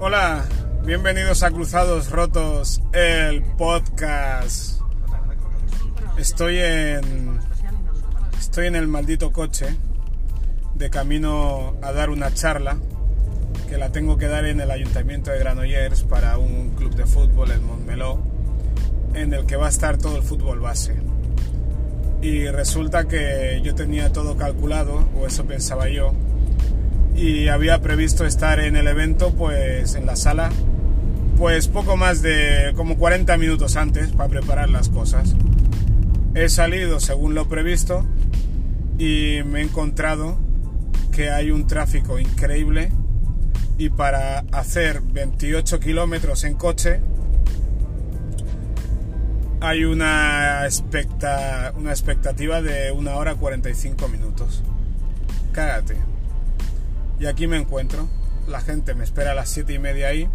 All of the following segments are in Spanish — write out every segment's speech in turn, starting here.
Hola, bienvenidos a Cruzados Rotos, el podcast. Estoy en. Estoy en el maldito coche, de camino a dar una charla, que la tengo que dar en el Ayuntamiento de Granollers para un club de fútbol, el Montmeló, en el que va a estar todo el fútbol base. Y resulta que yo tenía todo calculado, o eso pensaba yo, y había previsto estar en el evento pues en la sala pues poco más de como 40 minutos antes para preparar las cosas. He salido según lo previsto y me he encontrado que hay un tráfico increíble y para hacer 28 kilómetros en coche hay una, expecta, una expectativa de una hora 45 minutos. Cágate. Y aquí me encuentro. La gente me espera a las 7 y media ahí.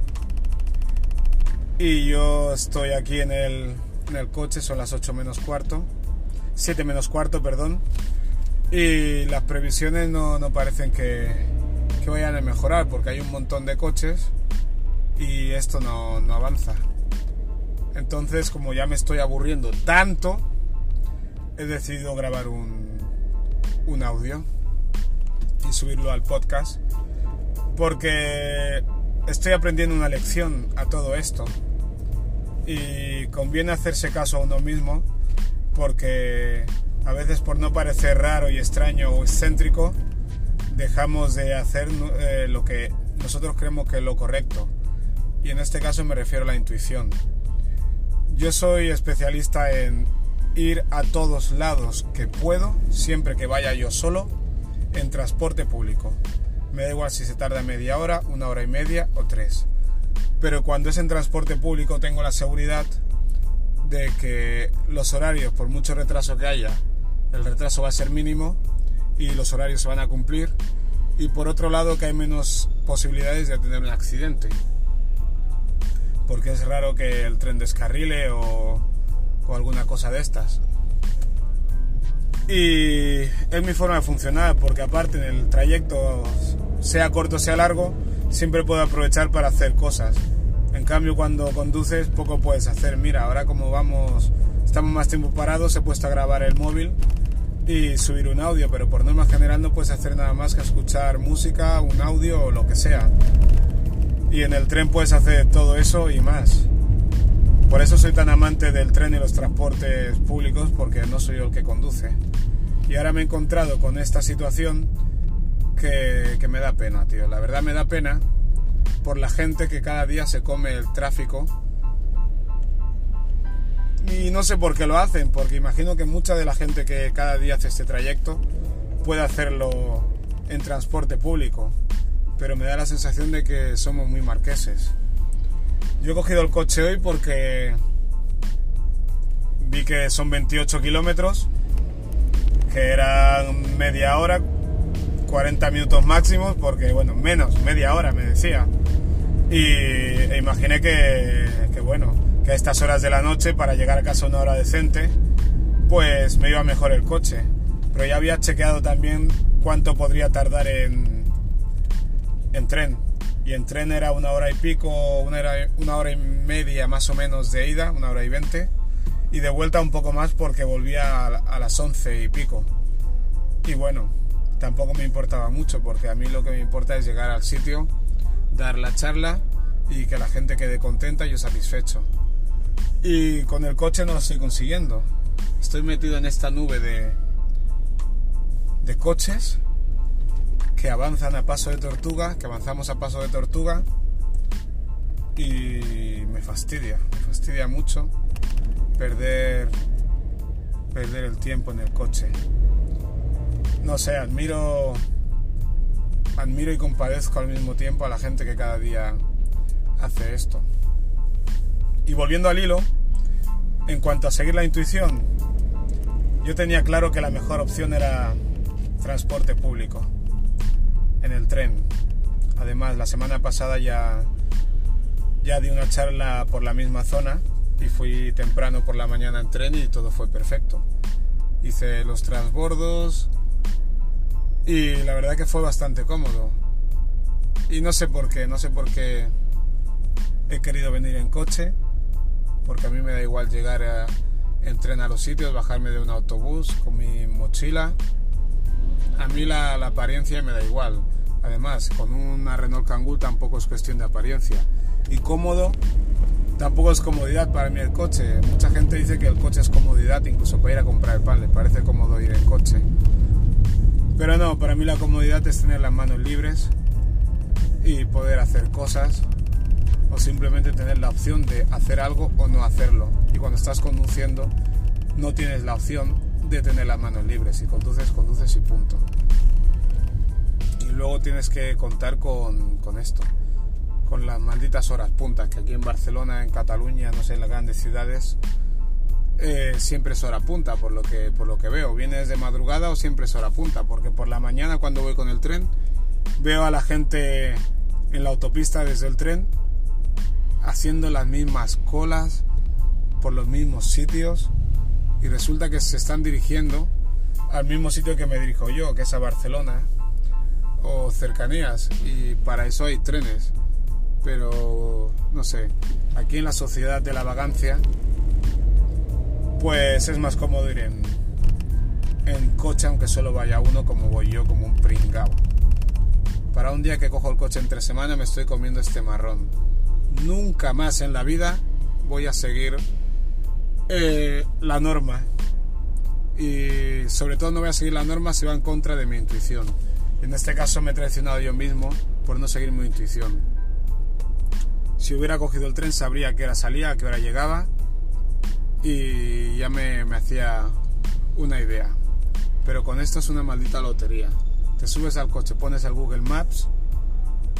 Y yo estoy aquí en el, en el coche, son las 8 menos cuarto. 7 menos cuarto, perdón. Y las previsiones no, no parecen que, que, vayan a mejorar porque hay un montón de coches y esto no, no avanza. Entonces, como ya me estoy aburriendo tanto, he decidido grabar un, un audio y subirlo al podcast porque estoy aprendiendo una lección a todo esto y conviene hacerse caso a uno mismo porque a veces por no parecer raro y extraño o excéntrico dejamos de hacer eh, lo que nosotros creemos que es lo correcto y en este caso me refiero a la intuición. Yo soy especialista en ir a todos lados que puedo, siempre que vaya yo solo, en transporte público. Me da igual si se tarda media hora, una hora y media o tres. Pero cuando es en transporte público tengo la seguridad de que los horarios, por mucho retraso que haya, el retraso va a ser mínimo y los horarios se van a cumplir. Y por otro lado que hay menos posibilidades de tener un accidente. Porque es raro que el tren descarrile o, o alguna cosa de estas. Y es mi forma de funcionar, porque aparte en el trayecto, sea corto sea largo, siempre puedo aprovechar para hacer cosas. En cambio, cuando conduces, poco puedes hacer. Mira, ahora como vamos, estamos más tiempo parados, he puesto a grabar el móvil y subir un audio, pero por norma general no puedes hacer nada más que escuchar música, un audio o lo que sea. Y en el tren puedes hacer todo eso y más. Por eso soy tan amante del tren y los transportes públicos, porque no soy yo el que conduce. Y ahora me he encontrado con esta situación que, que me da pena, tío. La verdad me da pena por la gente que cada día se come el tráfico. Y no sé por qué lo hacen, porque imagino que mucha de la gente que cada día hace este trayecto puede hacerlo en transporte público. Pero me da la sensación de que somos muy marqueses. Yo he cogido el coche hoy porque vi que son 28 kilómetros, que eran media hora, 40 minutos máximos, porque bueno, menos, media hora me decía. Y e imaginé que, que, bueno, que a estas horas de la noche, para llegar a casa una hora decente, pues me iba mejor el coche. Pero ya había chequeado también cuánto podría tardar en, en tren y en tren era una hora y pico, una hora, una hora y media más o menos de ida, una hora y veinte, y de vuelta un poco más porque volvía a, las once y pico. Y bueno, tampoco me importaba mucho porque a mí lo que me importa es llegar al sitio, dar la charla y que la gente quede contenta y yo satisfecho. Y con el coche no lo estoy consiguiendo. Estoy metido en esta nube de, de coches que avanzan a paso de tortuga, que avanzamos a paso de tortuga y me fastidia, me fastidia mucho perder perder el tiempo en el coche. No sé, admiro admiro y compadezco al mismo tiempo a la gente que cada día hace esto. Y volviendo al hilo, en cuanto a seguir la intuición, yo tenía claro que la mejor opción era transporte público en el tren. Además, la semana pasada ya, ya di una charla por la misma zona y fui temprano por la mañana en tren y todo fue perfecto. Hice los transbordos y la verdad que fue bastante cómodo. Y no sé por qué, no sé por qué he querido venir en coche, porque a mí me da igual llegar en tren a los sitios, bajarme de un autobús con mi mochila. A mí la, apariencia me da igual. Además, con una Renault Kangoo tampoco es cuestión de apariencia. Y cómodo, tampoco es comodidad para mí el coche. Mucha gente dice que el coche es comodidad, incluso para ir a comprar pan, le parece cómodo ir en coche. Pero no, para mí la comodidad es tener las manos libres y poder hacer cosas o simplemente tener la opción de hacer algo o no hacerlo. Y cuando estás conduciendo no tienes la opción de tener las manos libres. Si conduces, conduces y punto. Y luego tienes que contar con, con esto, con las malditas horas puntas, que aquí en Barcelona, en Cataluña, no sé, en las grandes ciudades, eh, siempre es hora punta, por lo, que, por lo que veo. ¿Vienes de madrugada o siempre es hora punta? Porque por la mañana cuando voy con el tren, veo a la gente en la autopista desde el tren haciendo las mismas colas por los mismos sitios y resulta que se están dirigiendo al mismo sitio que me dirijo yo, que es a Barcelona o cercanías y para eso hay trenes. Pero no sé, aquí en la sociedad de la vagancia pues es más cómodo ir en, en coche aunque solo vaya uno como voy yo, como un pringao. Para un día que cojo el coche entre semana me estoy comiendo este marrón. Nunca más en la vida voy a seguir eh, la norma. Y sobre todo no voy a seguir la norma si va en contra de mi intuición. En este caso me he traicionado yo mismo por no seguir mi intuición. Si hubiera cogido el tren sabría qué hora salía, a qué hora llegaba y ya me, hacía una idea. Pero con esto es una maldita lotería. Te subes al coche, pones el Google Maps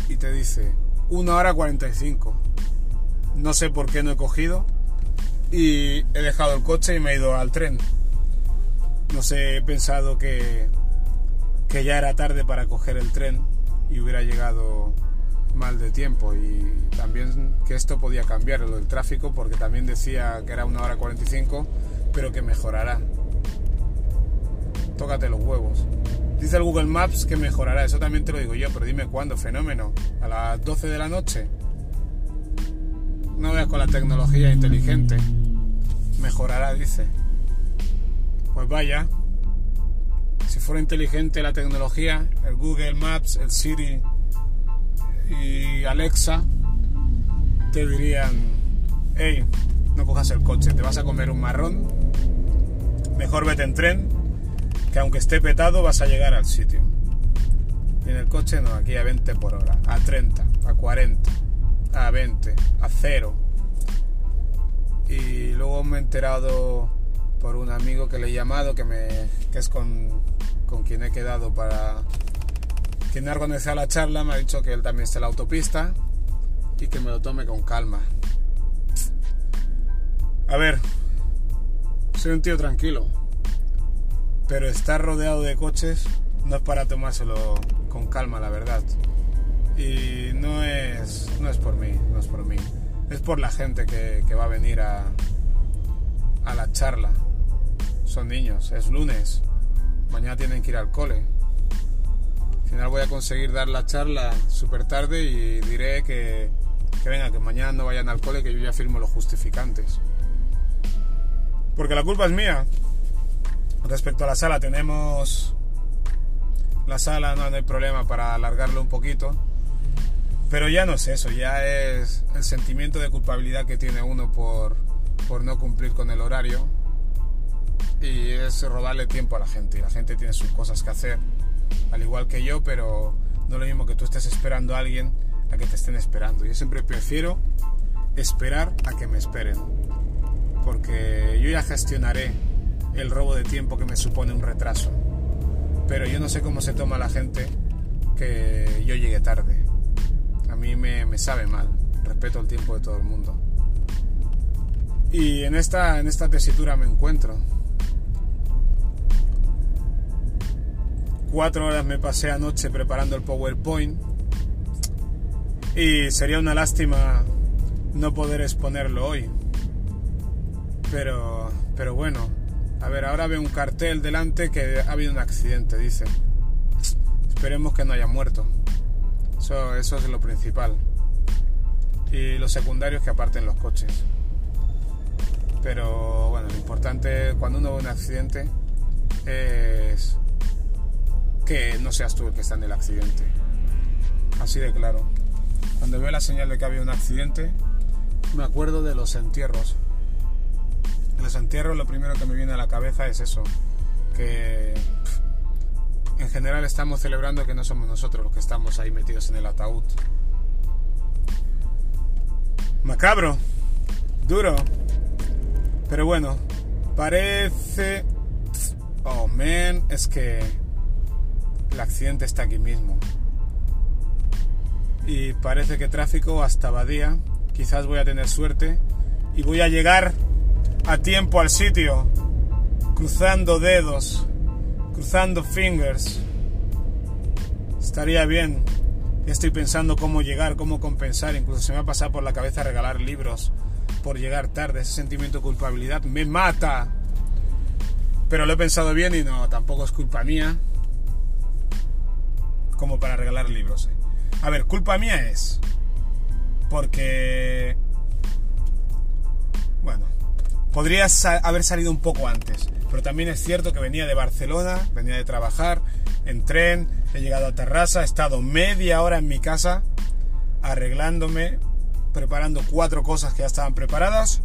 y te dice 1 hora 45. No sé por qué no he cogido y he dejado el coche y me he ido al tren. No sé, he pensado que, que ya era tarde para coger el tren y hubiera llegado mal de tiempo y también que esto podía cambiar lo del tráfico porque también decía que era una hora 45 pero que mejorará. Tócate los huevos. Dice el Google Maps que mejorará eso también te lo digo yo pero dime cuándo fenómeno. A las 12 de la noche. No veas con la tecnología inteligente mejorará dice pues vaya si fuera inteligente la tecnología el Google Maps el Siri y Alexa te dirían, hey, no cojas el coche, te vas a comer un marrón, mejor vete en tren, que aunque esté petado vas a llegar al sitio. Y en el coche no, aquí a 20 por hora, a 30, a 40, a 20, a 0. Y luego me he enterado por un amigo que le he llamado, que, me, que es con, con quien he quedado para quien ha organizado la charla me ha dicho que él también está en la autopista y que me lo tome con calma. A ver, soy un tío tranquilo, pero estar rodeado de coches no es para tomárselo con calma, la verdad. Y no es, no es por mí, no es por mí. Es por la gente que, va a venir a, a la charla. Son niños, es lunes, mañana tienen que ir al cole final voy a conseguir dar la charla súper tarde y diré que, que venga, que mañana no vayan al cole, que yo ya firmo los justificantes. Porque la culpa es mía. Respecto a la sala, tenemos la sala, no, no hay problema para alargarlo un poquito. Pero ya no es eso, ya es el sentimiento de culpabilidad que tiene uno por, por no cumplir con el horario. Y es robarle tiempo a la gente. Y la gente tiene sus cosas que hacer al igual que yo, pero no es lo mismo que tú estés esperando a alguien a que te estén esperando. Yo siempre prefiero esperar a que me esperen, porque yo ya gestionaré el robo de tiempo que me supone un retraso. Pero yo no sé cómo se toma la gente que yo llegue tarde. A mí me, me sabe mal. Respeto el tiempo de todo el mundo. Y en esta, en esta tesitura me encuentro. Cuatro horas me pasé anoche preparando el PowerPoint y sería una lástima no poder exponerlo hoy. Pero, pero bueno, a ver, ahora veo un cartel delante que ha habido un accidente, dice. Esperemos que no haya muerto. Eso, eso es lo principal. y los secundarios que aparten los coches. Pero bueno, lo importante cuando uno ve un accidente es que no seas tú el que está en el accidente. Así de claro. Cuando veo la señal de que había un accidente, me acuerdo de los entierros. En los entierros lo primero que me viene a la cabeza es eso, que general estamos celebrando que no somos nosotros los que estamos ahí metidos en el ataúd. Macabro, duro, pero bueno, parece... Oh, man, es que el accidente está aquí mismo. Y parece que tráfico hasta Badía. Quizás voy a tener suerte y voy a llegar a tiempo al sitio, cruzando dedos, cruzando fingers. Estaría bien. Estoy pensando cómo llegar, cómo compensar. Incluso se me ha pasado por la cabeza regalar libros por llegar tarde. Ese sentimiento de culpabilidad me mata. Pero lo he pensado bien y no, tampoco es culpa mía. Como para regalar libros. Eh. A ver, culpa mía es. Porque. Bueno, podría haber salido un poco antes. Pero también es cierto que venía de Barcelona, venía de trabajar en tren, he llegado a Terrassa, he estado media hora en mi casa arreglándome, preparando cuatro cosas que ya estaban preparadas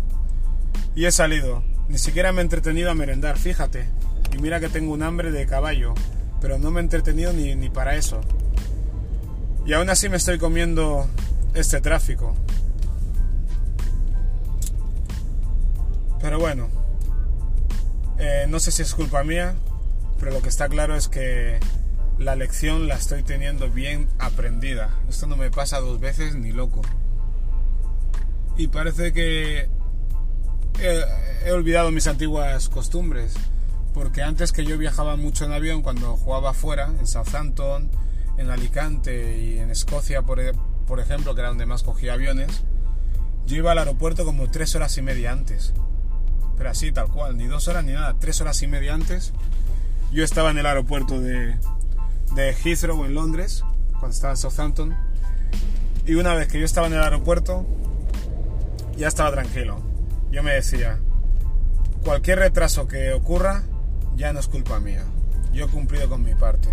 y he salido. Ni siquiera me he entretenido a merendar, fíjate. Y mira que tengo un hambre de caballo, pero no me he entretenido ni, ni para eso. Y aún así me estoy comiendo este tráfico. Pero bueno, eh, no sé si es culpa mía, pero lo que está claro es que la lección la estoy teniendo bien aprendida. Esto no me pasa dos veces ni loco. Y parece que he, olvidado mis antiguas costumbres. Porque antes que yo viajaba mucho en avión, cuando jugaba fuera, en Southampton, en Alicante y en Escocia, por, e, por ejemplo, que era donde más cogía aviones, yo iba al aeropuerto como tres horas y media antes. Pero así, tal cual, ni dos horas ni nada, tres horas y media antes. Yo estaba en el aeropuerto de, de Heathrow en Londres, cuando estaba en Southampton. Y una vez que yo estaba en el aeropuerto, ya estaba tranquilo. Yo me decía, cualquier retraso que ocurra, ya no es culpa mía. Yo he cumplido con mi parte.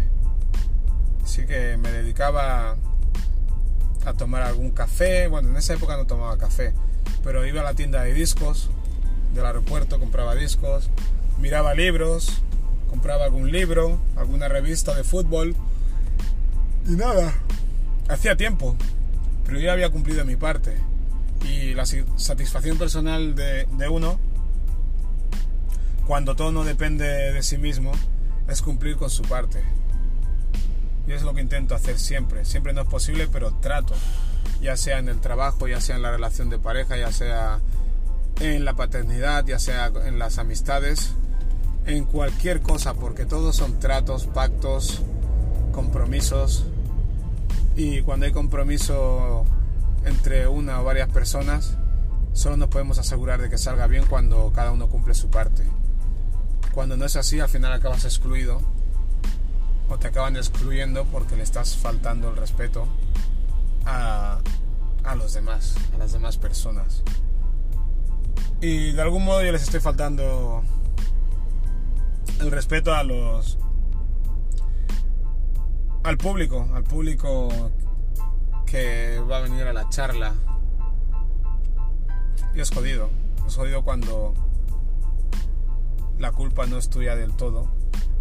Así que me dedicaba a tomar algún café. Bueno, en esa época no tomaba café, pero iba a la tienda de discos del aeropuerto, compraba discos, miraba libros, compraba algún libro, alguna revista de fútbol. Y nada, hacía tiempo, pero ya había cumplido mi parte. Y la satisfacción personal de, de uno, cuando todo no depende de sí mismo, es cumplir con su parte. Y es lo que intento hacer siempre. Siempre no es posible, pero trato. Ya sea en el trabajo, ya sea en la relación de pareja, ya sea en la paternidad, ya sea en las amistades, en cualquier cosa, porque todos son tratos, pactos, compromisos. Y cuando hay compromiso entre una o varias personas, solo nos podemos asegurar de que salga bien cuando cada uno cumple su parte. Cuando no es así, al final acabas excluido o te acaban excluyendo porque le estás faltando el respeto a, a los demás, a las demás personas. Y de algún modo yo les estoy faltando el respeto a los al público, al público que va a venir a la charla. Y es jodido, es jodido cuando la culpa no es tuya del todo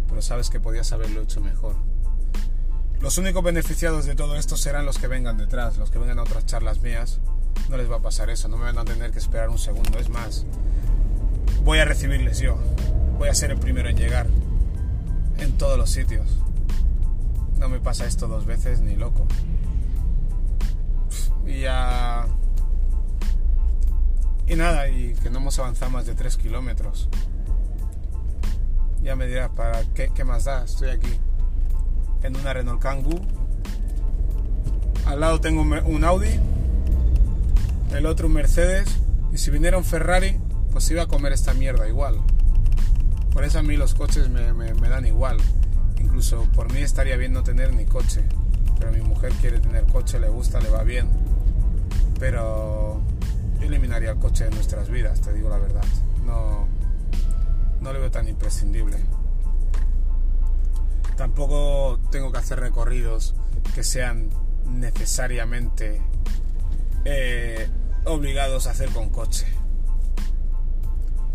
pero sabes que podías haberlo hecho mejor. Los únicos beneficiados de todo esto serán los que vengan detrás, los que vengan a otras charlas mías. No les va a pasar eso, no me van a tener que esperar un segundo. Es más, voy a recibirles yo. Voy a ser el primero en llegar. En todos los sitios. No me pasa esto dos veces ni loco. Y ya... Y nada, y que no hemos avanzado más de 3 kilómetros. Ya me dirás, ¿para qué, qué más da? Estoy aquí en una Renault Kangoo. Al lado tengo un Audi, el otro un Mercedes. Y si viniera un Ferrari, pues iba a comer esta mierda igual. Por eso a mí los coches me, me, dan igual. Incluso por mí estaría bien no tener ni coche. Pero mi mujer quiere tener coche, le gusta, le va bien. Pero yo eliminaría el coche de nuestras vidas, te digo la verdad. No, no lo veo tan imprescindible. Tampoco tengo que hacer recorridos que sean necesariamente eh, obligados a hacer con coche.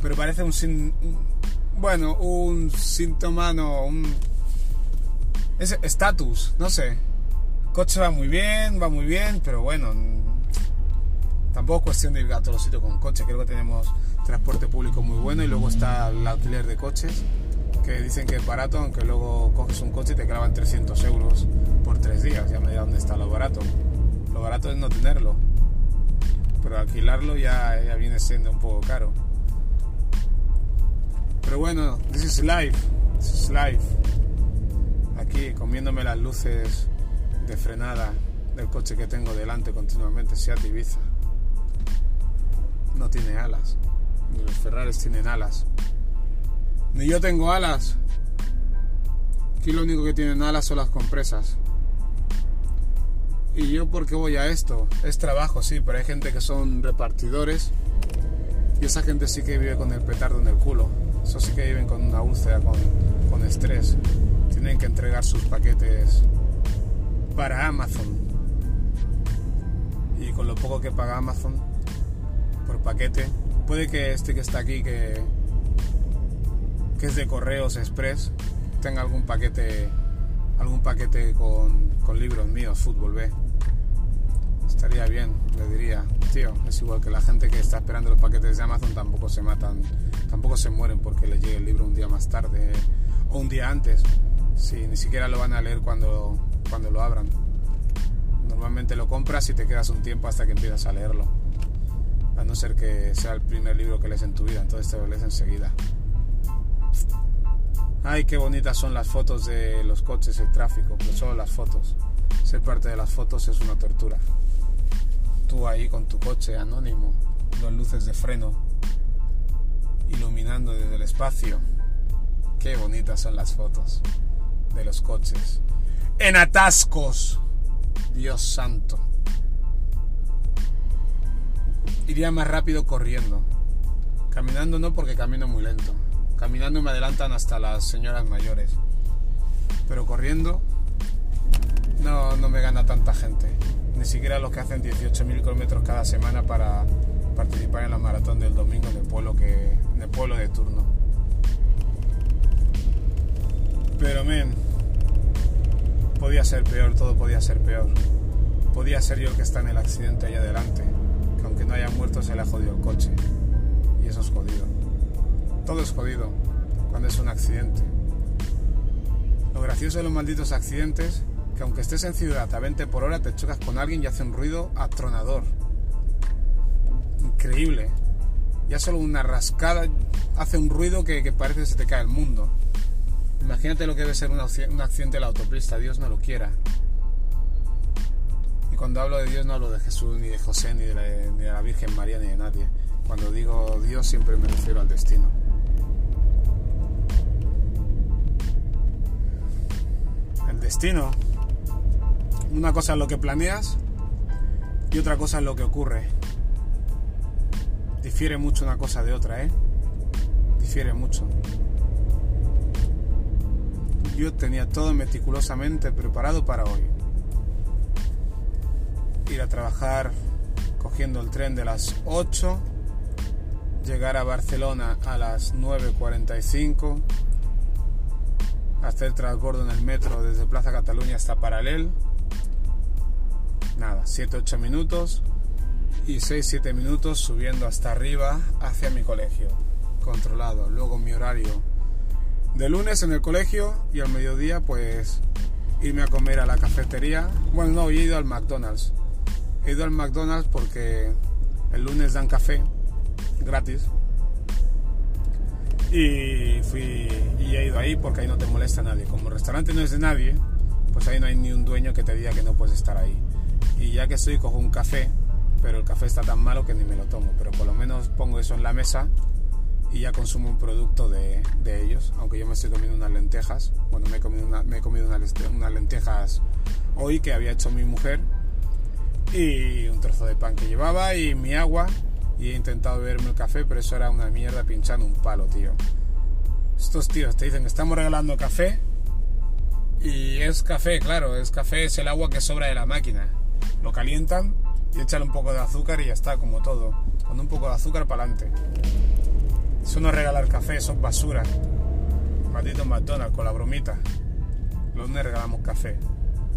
Pero parece un sin, bueno, un síntoma, no, un estatus, no sé. coche va muy bien, va muy bien, pero bueno, tampoco es cuestión de ir a todos los sitios con coche. Creo que tenemos transporte público muy bueno y luego está el alquiler de coches que dicen que es barato, aunque luego coges un coche y te clavan 300 euros por tres días. Ya me dirá dónde está lo barato. Lo barato es no tenerlo, pero alquilarlo ya, ya viene siendo un poco caro. Pero bueno, this is life, this is life. Aquí comiéndome las luces de frenada del coche que tengo delante continuamente, Seat Ibiza. No tiene alas, ni los Ferraris tienen alas. Ni yo tengo alas. Aquí lo único que tienen alas son las compresas. ¿Y yo por qué voy a esto? Es trabajo, sí, pero hay gente que son repartidores y esa gente sí que vive con el petardo en el culo. Eso sí que viven con una úlcera, con, con estrés. Tienen que entregar sus paquetes para Amazon. Y con lo poco que paga Amazon por paquete, puede que este que está aquí, que, que es de correos express, tenga algún paquete algún paquete con, con libros míos, Fútbol B. Estaría bien, le diría, tío, es igual que la gente que está esperando los paquetes de Amazon tampoco se matan, tampoco se mueren porque les llegue el libro un día más tarde o un día antes. Si ni siquiera lo van a leer cuando, cuando lo abran. Normalmente lo compras y te quedas un tiempo hasta que empiezas a leerlo. A no ser que sea el primer libro que lees en tu vida, entonces te lo lees enseguida. Ay, qué bonitas son las fotos de los coches, el tráfico, pero solo las fotos. Ser parte de las fotos es una tortura. Tú ahí con tu coche anónimo, las luces de freno, iluminando desde el espacio. Qué bonitas son las fotos de los coches. En atascos. Dios santo. Iría más rápido corriendo. Caminando no porque camino muy lento. Caminando me adelantan hasta las señoras mayores. Pero corriendo no, no me gana tanta gente. Ni siquiera los que hacen 18.000 kilómetros cada semana para participar en la maratón del domingo en el pueblo, que, en pueblo de turno. Pero, men, podía ser peor, todo podía ser peor. Podía ser yo el que está en el accidente ahí adelante, que aunque no haya muerto se le ha jodido el coche. Y eso es jodido. Todo es jodido cuando es un accidente. Lo gracioso de los malditos accidentes que aunque estés en ciudad a 20 por hora te chocas con alguien y hace un ruido atronador. Increíble. Ya solo una rascada hace un ruido que, parece que se te cae el mundo. Imagínate lo que debe ser un accidente de la autopista, Dios no lo quiera. Y cuando hablo de Dios no hablo de Jesús, ni de José, ni de ni de la Virgen María, ni de nadie. Cuando digo Dios siempre me refiero al destino. destino. Una cosa es lo que planeas y otra cosa es lo que ocurre. Difiere mucho una cosa de otra, ¿eh? Difiere mucho. Yo tenía todo meticulosamente preparado para hoy. Ir a trabajar cogiendo el tren de las 8, llegar a Barcelona a las 9.45 hacer transbordo en el metro desde Plaza Cataluña hasta Paralel. Nada, 7-8 minutos y 6-7 minutos subiendo hasta arriba hacia mi colegio, controlado. Luego mi horario de lunes en el colegio y al mediodía pues irme a comer a la cafetería. Bueno, no, he ido al McDonald's. He ido al McDonald's porque el lunes dan café gratis y fui y he ido ahí porque ahí no te molesta nadie. Como el restaurante no es de nadie, pues ahí no hay ni un dueño que te diga que no puedes estar ahí. Y ya que estoy, cojo un café, pero el café está tan malo que ni me lo tomo. Pero por lo menos pongo eso en la mesa y ya consumo un producto de, de ellos. Aunque yo me estoy comiendo unas lentejas. Bueno, me he comido, una, me he comido unas, lentejas hoy que había hecho mi mujer. y un trozo de pan que llevaba y mi agua y he intentado beberme el café, pero eso era una mierda pinchando un palo, tío. Estos tíos te dicen estamos regalando café y es café, claro, es café, es el agua que sobra de la máquina. Lo calientan y echan un poco de azúcar y ya está, como todo. Con un poco de azúcar para adelante. Eso no es regalar café, eso es basura. Maldito McDonald's con la bromita. Los no regalamos café.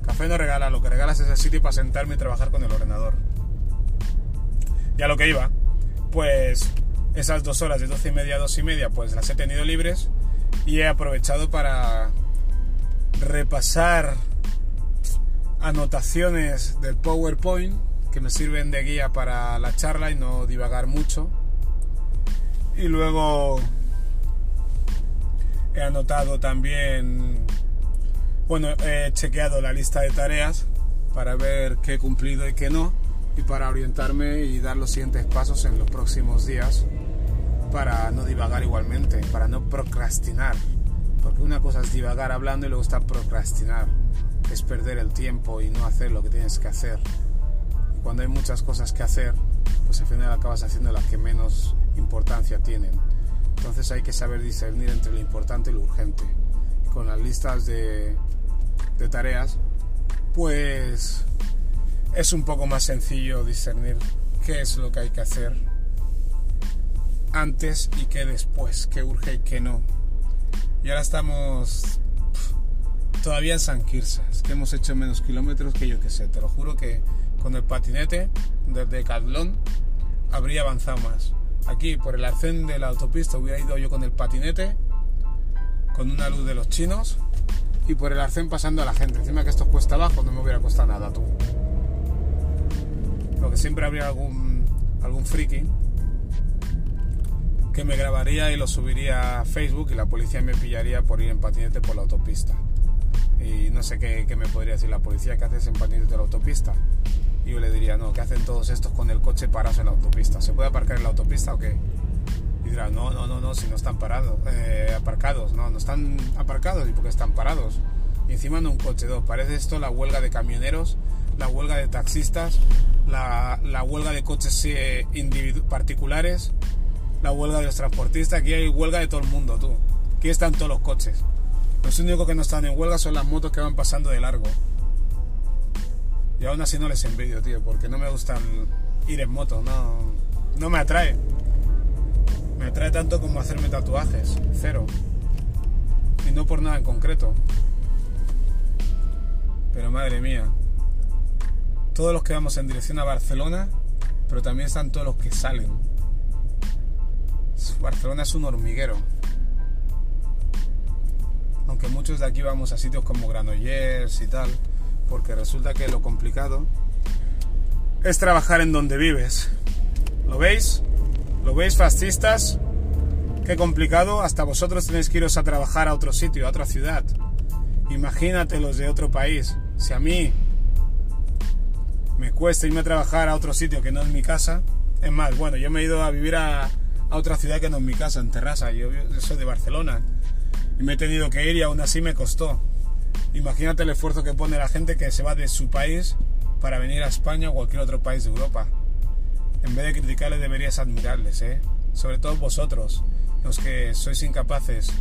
Café no regala, lo que regalas es el sitio para sentarme y trabajar con el ordenador. Y a lo que iba, pues esas dos horas de doce y media a dos y media, pues las he tenido libres y he aprovechado para repasar anotaciones del PowerPoint que me sirven de guía para la charla y no divagar mucho. Y luego he anotado también, bueno, he chequeado la lista de tareas para ver qué he cumplido y qué no, y para orientarme y dar los siguientes pasos en los próximos días para no divagar igualmente, para no procrastinar. Porque una cosa es divagar hablando y luego está procrastinar, es perder el tiempo y no hacer lo que tienes que hacer. Y cuando hay muchas cosas que hacer, pues al final acabas haciendo las que menos importancia tienen. Entonces hay que saber discernir entre lo importante y lo urgente. con las listas de, de tareas, pues es un poco más sencillo discernir qué es lo que hay que hacer antes y qué después, qué urge y qué no. Y ahora estamos todavía en San Quirce, es que hemos hecho menos kilómetros que yo que sé, te lo juro que con el patinete desde Cadlón habría avanzado más. Aquí por el arcén de la autopista hubiera ido yo con el patinete, con una luz de los chinos y por el arcén pasando a la gente. Encima que esto cuesta abajo, no me hubiera costado nada tú. Lo que siempre habría algún, algún friki que me grabaría y lo subiría a Facebook y la policía me pillaría por ir en patinete por la autopista. Y no sé qué, me podría decir la policía, ¿qué haces en patinete por la autopista? Y yo le diría, no, ¿qué hacen todos estos con el coche parados en la autopista? ¿Se puede aparcar en la autopista o qué? Y dirá, no, no, no, no, si no están parados, eh, aparcados, no, no están aparcados y porque están parados. Y encima no un coche, dos. Parece esto la huelga de camioneros, la huelga de taxistas, la, la huelga de coches eh, particulares, la huelga de los transportistas, aquí hay huelga de todo el mundo, tú. Aquí están todos los coches. Los únicos que no están en huelga son las motos que van pasando de largo. Y aún así no les envidio, tío, porque no me gustan ir en moto, no, no me atrae. Me atrae tanto como hacerme tatuajes, cero. Y no por nada en concreto. Pero madre mía, todos los que vamos en dirección a Barcelona, pero también están todos los que salen. Barcelona es un hormiguero. Aunque muchos de aquí vamos a sitios como Granollers y tal, porque resulta que lo complicado es trabajar en donde vives. ¿Lo veis? ¿Lo veis, fascistas? Qué complicado, hasta vosotros tenéis que iros a trabajar a otro sitio, a otra ciudad. Imagínate los de otro país. Si a mí me cuesta irme a trabajar a otro sitio que no es mi casa, es más, bueno, yo me he ido a vivir a, otra ciudad que no es mi casa, en Terrassa. Yo, soy de Barcelona y me he tenido que ir y aún así me costó. Imagínate el esfuerzo que pone la gente que se va de su país para venir a España o cualquier otro país de Europa. En vez de criticarles deberías admirarles, ¿eh? Sobre todo vosotros, los que sois incapaces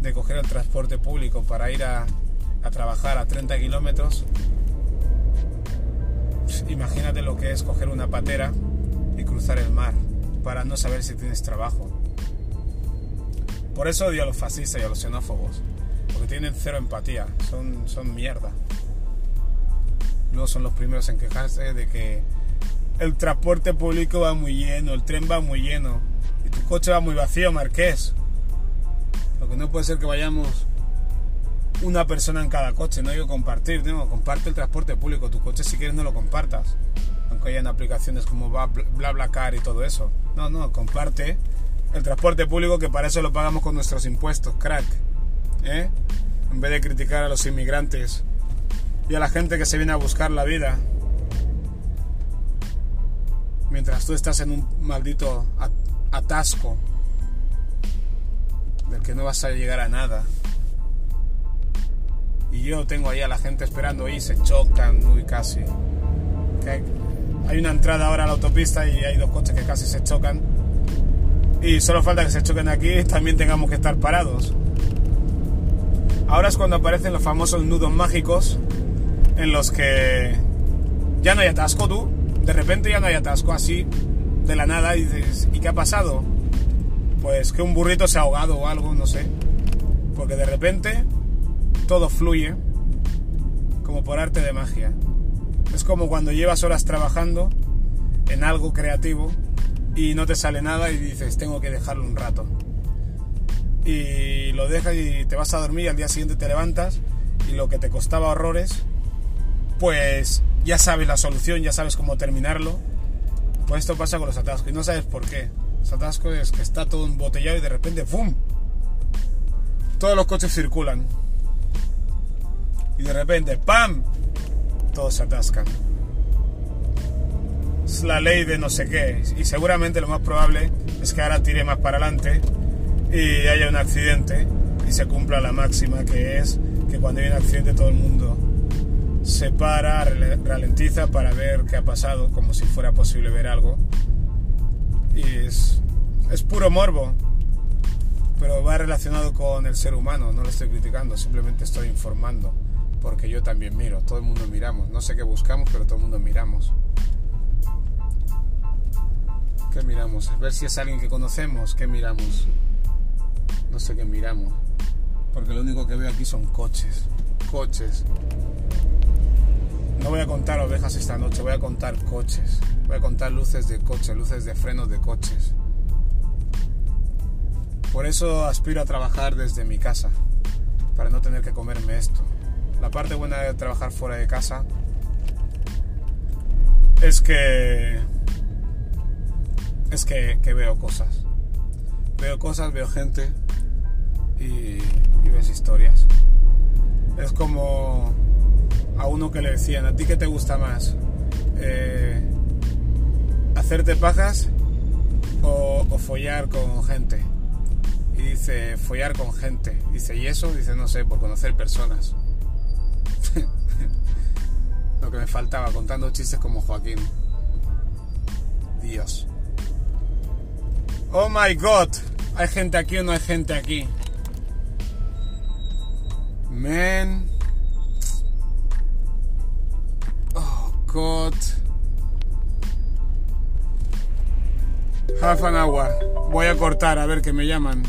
de coger el transporte público para ir a, a trabajar a 30 kilómetros. Imagínate lo que es coger una patera y cruzar el mar para no saber si tienes trabajo. Por eso odio a los fascistas y a los xenófobos, porque tienen cero empatía, son, son mierda. Luego son los primeros en quejarse de que el transporte público va muy lleno, el tren va muy lleno y tu coche va muy vacío, Marqués. Lo que no puede ser que vayamos una persona en cada coche, no digo compartir, no, comparte el transporte público, tu coche si quieres no lo compartas aunque hayan aplicaciones como BlaBlaCar y todo eso. No, no, comparte el transporte público que para eso lo pagamos con nuestros impuestos, crack. ¿eh? En vez de criticar a los inmigrantes y a la gente que se viene a buscar la vida. Mientras tú estás en un maldito atasco del que no vas a llegar a nada. Y yo tengo ahí a la gente esperando y se chocan muy casi hay una entrada ahora a la autopista y hay dos coches que casi se chocan. Y solo falta que se choquen aquí también tengamos que estar parados. Ahora es cuando aparecen los famosos nudos mágicos en los que ya no hay atasco tú. De repente ya no hay atasco así, de la nada, y dices, ¿y qué ha pasado? Pues que un burrito se ha ahogado o algo, no sé. Porque de repente todo fluye como por arte de magia. Es como cuando llevas horas trabajando en algo creativo y no te sale nada y dices, tengo que dejarlo un rato. Y lo dejas y te vas a dormir y al día siguiente te levantas y lo que te costaba horrores, pues ya sabes la solución, ya sabes cómo terminarlo. Pues esto pasa con los atascos y no sabes por qué. Los atascos es que está todo embotellado y de repente ¡fum! Todos los coches circulan. Y de repente ¡pam! todos se atascan. Es la ley de no sé qué. Y seguramente lo más probable es que ahora tire más para adelante y haya un accidente y se cumpla la máxima que es que cuando hay un accidente todo el mundo se para, ralentiza para ver qué ha pasado, como si fuera posible ver algo. Y es, es puro morbo, pero va relacionado con el ser humano, no lo estoy criticando, simplemente estoy informando porque yo también miro, todo el mundo miramos, no sé qué buscamos, pero todo el mundo miramos. ¿Qué miramos? A ver si es alguien que conocemos, ¿qué miramos? No sé qué miramos, porque lo único que veo aquí son coches, coches. No voy a contar ovejas esta noche, voy a contar coches, voy a contar luces de coches, luces de frenos de coches. Por eso aspiro a trabajar desde mi casa, para no tener que comerme esto. La parte buena de trabajar fuera de casa es que es que, veo cosas. Veo cosas, veo gente y, ves historias. Es como a uno que le decían, ¿a ti qué te gusta más? Eh, ¿Hacerte pajas o, o follar con gente? Y dice, follar con gente. Dice, ¿y eso? Dice, no sé, por conocer personas. Lo que me faltaba, contando chistes como Joaquín. Dios. Oh my god. ¿Hay gente aquí o no hay gente aquí? Man. Oh god. Half an hour. Voy a cortar a ver que me llaman.